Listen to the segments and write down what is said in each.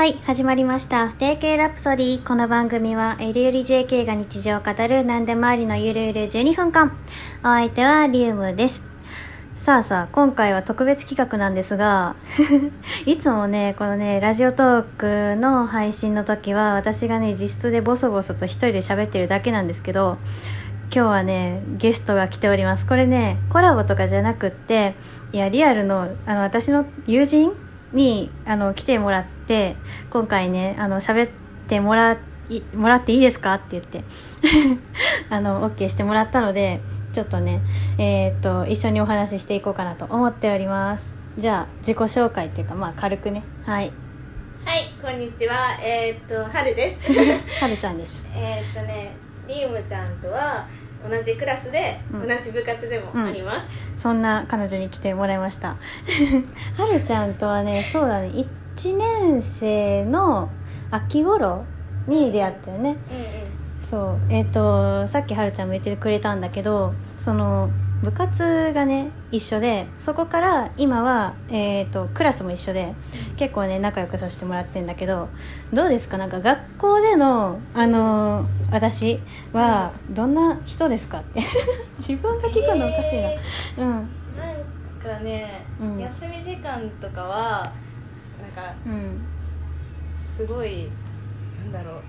はい、始まりました。不定形ラプソディ。この番組は、L より JK が日常を語る何でもありのゆるゆる12分間。お相手はリウムです。さあさあ、今回は特別企画なんですが、いつもね、このね、ラジオトークの配信の時は、私がね、実質でボソボソと一人で喋ってるだけなんですけど、今日はねゲストが来ておりますこれねコラボとかじゃなくっていやリアルのあの私の友人にあの来てもらって今回ねあの喋ってもらいもらっていいですかって言って。あの OK してもらったのでちょっとねえーっと一緒にお話ししていこうかなと思っております。じゃあ自己紹介っていうかまあ軽くね。はい。はい、こんにちは。えーっと、はるです。はるちゃんです。えーっとね、リウムちゃんとは同じクラスで、うん同じ部活でもあります。そんな彼女に来てもらいました。はるちゃんとはね、そうだね、1年生の秋頃に出会ったよね。うんうん。そう。えっ、と、さっきはるちゃんも言ってくれたんだけど、その、部活がね、一緒で、そこから今は、えっ、と、クラスも一緒で、結構ね、仲良くさせてもらってんだけど、どうですか？なんか学校での、あの私は、どんな人ですか？って。自分が聞くのおかしいな。うん。なんかね、うん休み時間とかは、なんか、うん。すごい、なんだろう。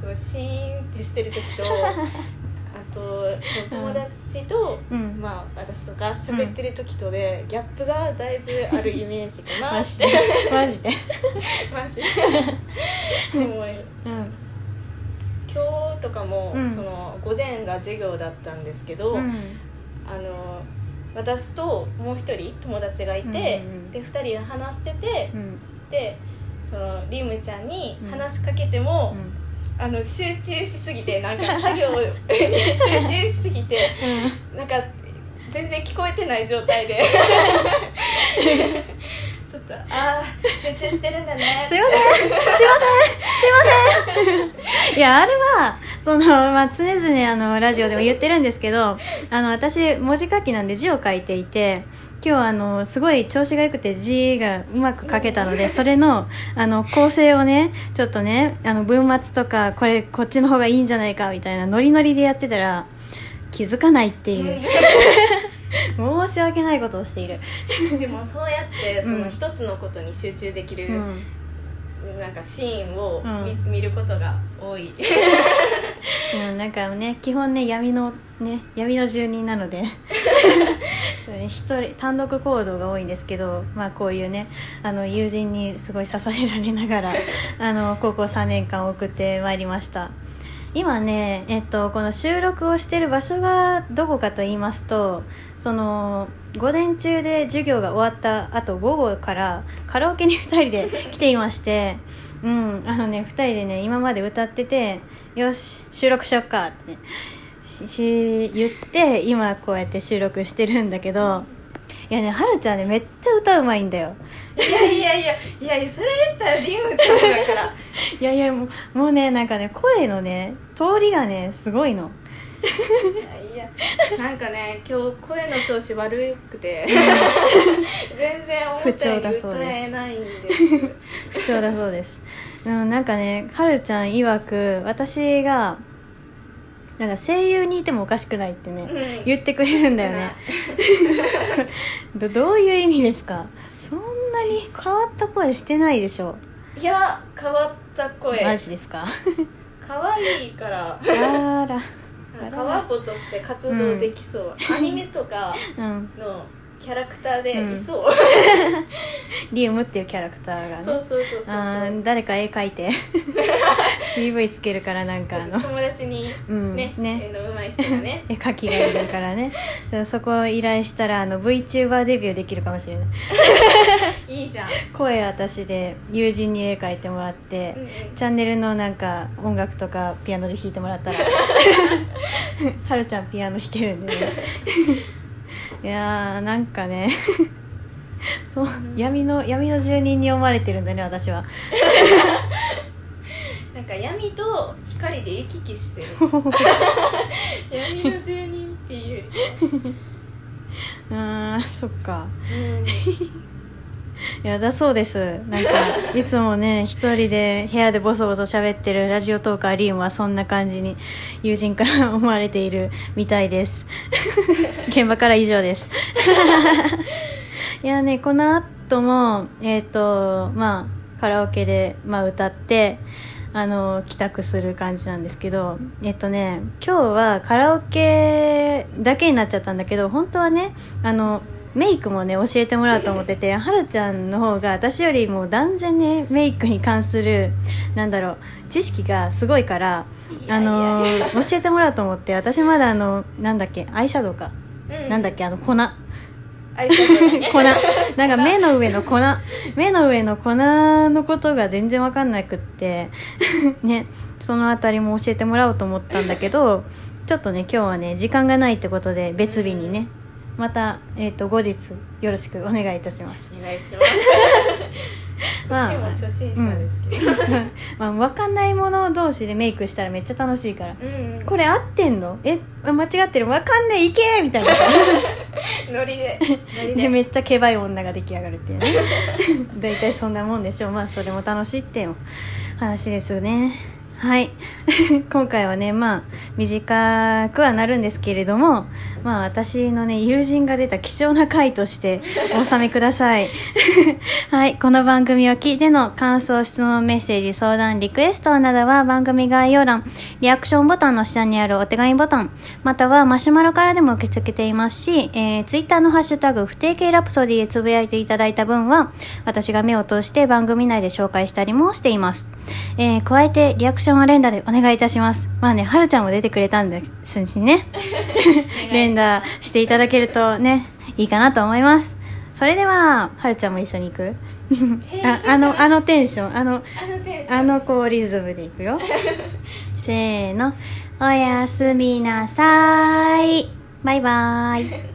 すごいシーンってしてる時と、あ と、友達と、うん。まあ、私とか喋ってる時とで、ギャップがだいぶあるイメージかな マジで？マジで？マジで。もうん。今日とかも、うん。その午前が授業だったんですけど、うん。あの私ともう一人友達がいて、うんうんで2人で話してて、うん。でそのリムちゃんにうん。話しかけても、あの集中しすぎてなんか作業に 集中しすぎてなんか全然聞こえてない状態で。ちょっとああ集中してるんだね。すいません。すいません。すいません。いやあれはその、まあ、常々あのラジオでも言ってるんですけどあの私文字書きなんで字を書いていて今日あのすごい調子が良くて字がうまく書けたのでそれのあの構成をねちょっとねあの文末とかこれこっちの方がいいんじゃないかみたいなノリノリでやってたら気づかないっていう。申し訳ないことをしている、でもそうやってそうん。の一つのことに集中できる、うん。なんかシーンを見,、うん。見ることが多い うん、なんかね基本ね闇のね闇の住人なので。そうね一人単独行動が多いんですけどまあこういうねあの友人にすごい支えられながら あの高校3年間送ってまいりました。今ね、えっと、この収録をしてる場所がどこかと言いますとその午前中で授業が終わった後午後からカラオケに2人で来ていまして、うん、あのね2人でね今まで歌っててよし収録しよっかって、ね、しし言って今こうやって収録してるんだけどいやねはるちゃんねめっちゃ歌うまいんだよ。いやいやいやいやいやそれ言ったらリムちゃんだから。いやいやもうもうねなんかね声のね通りがねすごいのいやなんかね今日声の調子悪くて。全然思ったより不調だそう歌ですえないんです。不調だそうです、うん、なんかねはるちゃん曰く私がなんか声優にいてもおかしくないってね、うん。言ってくれるんだよね。どどういう意味ですか？そんなに変わった声してないでしょ。いや変わった声。マジですか？可愛いから。あら川子として活動できそう、アニメとかうん。のキャラクターでいそう、リウムっていうキャラクターがね。そうそうそうそう誰か絵描いて。CV つけるからなんかあの。友達にうん。ね,、ね。絵の上手い人がね。絵描きがいるからね。そこを依頼したらあの VTuber デビューできるかもしれない いいじゃん、声私で友人に絵描いてもらって、うんうん。チャンネルのなんか音楽とかピアノで弾いてもらったら はるちゃんピアノ弾けるんでね。いやーなんかねそう闇の闇の住人に思われてるんだね私は。なんか闇と光で行き来してる。闇の住人っていうよりうーんそっか。うんい やだそうです。なんかいつもね一人で部屋でボソボソ喋ってるラジオトーカーリームはそんな感じに友人から思われているみたいです。現場から以上です。いやねこの後もえっ、とまあカラオケで、まあ、歌ってあの帰宅する感じなんですけどえっとね今日はカラオケだけになっちゃったんだけど本当はねあのメイクもね教えてもらおうと思っててはるちゃんの方が私よりも断然ねメイクに関するなんだろう知識がすごいからあの教えてもらおうと思って私まだあのなんだっけアイシャドウか、うん。なんだっけあの粉。粉。なんか目の上の粉。目の上の粉のことが全然わかんなくって ねそのあたりも教えてもらおうと思ったんだけどちょっとね今日はね時間がないってことで別日にねまた、えー、と後日よろしくお願いいたします。お願いします。まあうちも初心者ですけど、まあ、分かんないもの同士でメイクしたらめっちゃ楽しいから。うんうん。これ合ってんの？え間違ってる？分かんねえいけーみたいな。ノリで。ノリで。でめっちゃケバい女が出来上がるっていうね。大体そんなもんでしょう。まあそれも楽しいっていう話ですねはい。今回はねまあ短くはなるんですけれどもまあ私のね友人が出た貴重な回として お納めください。はい。この番組を聞いての感想質問メッセージ相談リクエストなどは番組概要欄リアクションボタンの下にあるお手紙ボタンまたはマシュマロからでも受け付けていますし、えー、ツイッターのハッシュタグ不定形ラプソディでつぶやいていただいた分は私が目を通して番組内で紹介したりもしています、えー、加えてリアクションは連打でお願いいたしますまあねはるちゃんも出てくれたんですしね連打していただけるとねいいかなと思いますそれでははるちゃんも一緒に行くああのあのテンションあのあのョンあのこうリズムでいくよせーのおやすみなさいバイバーイ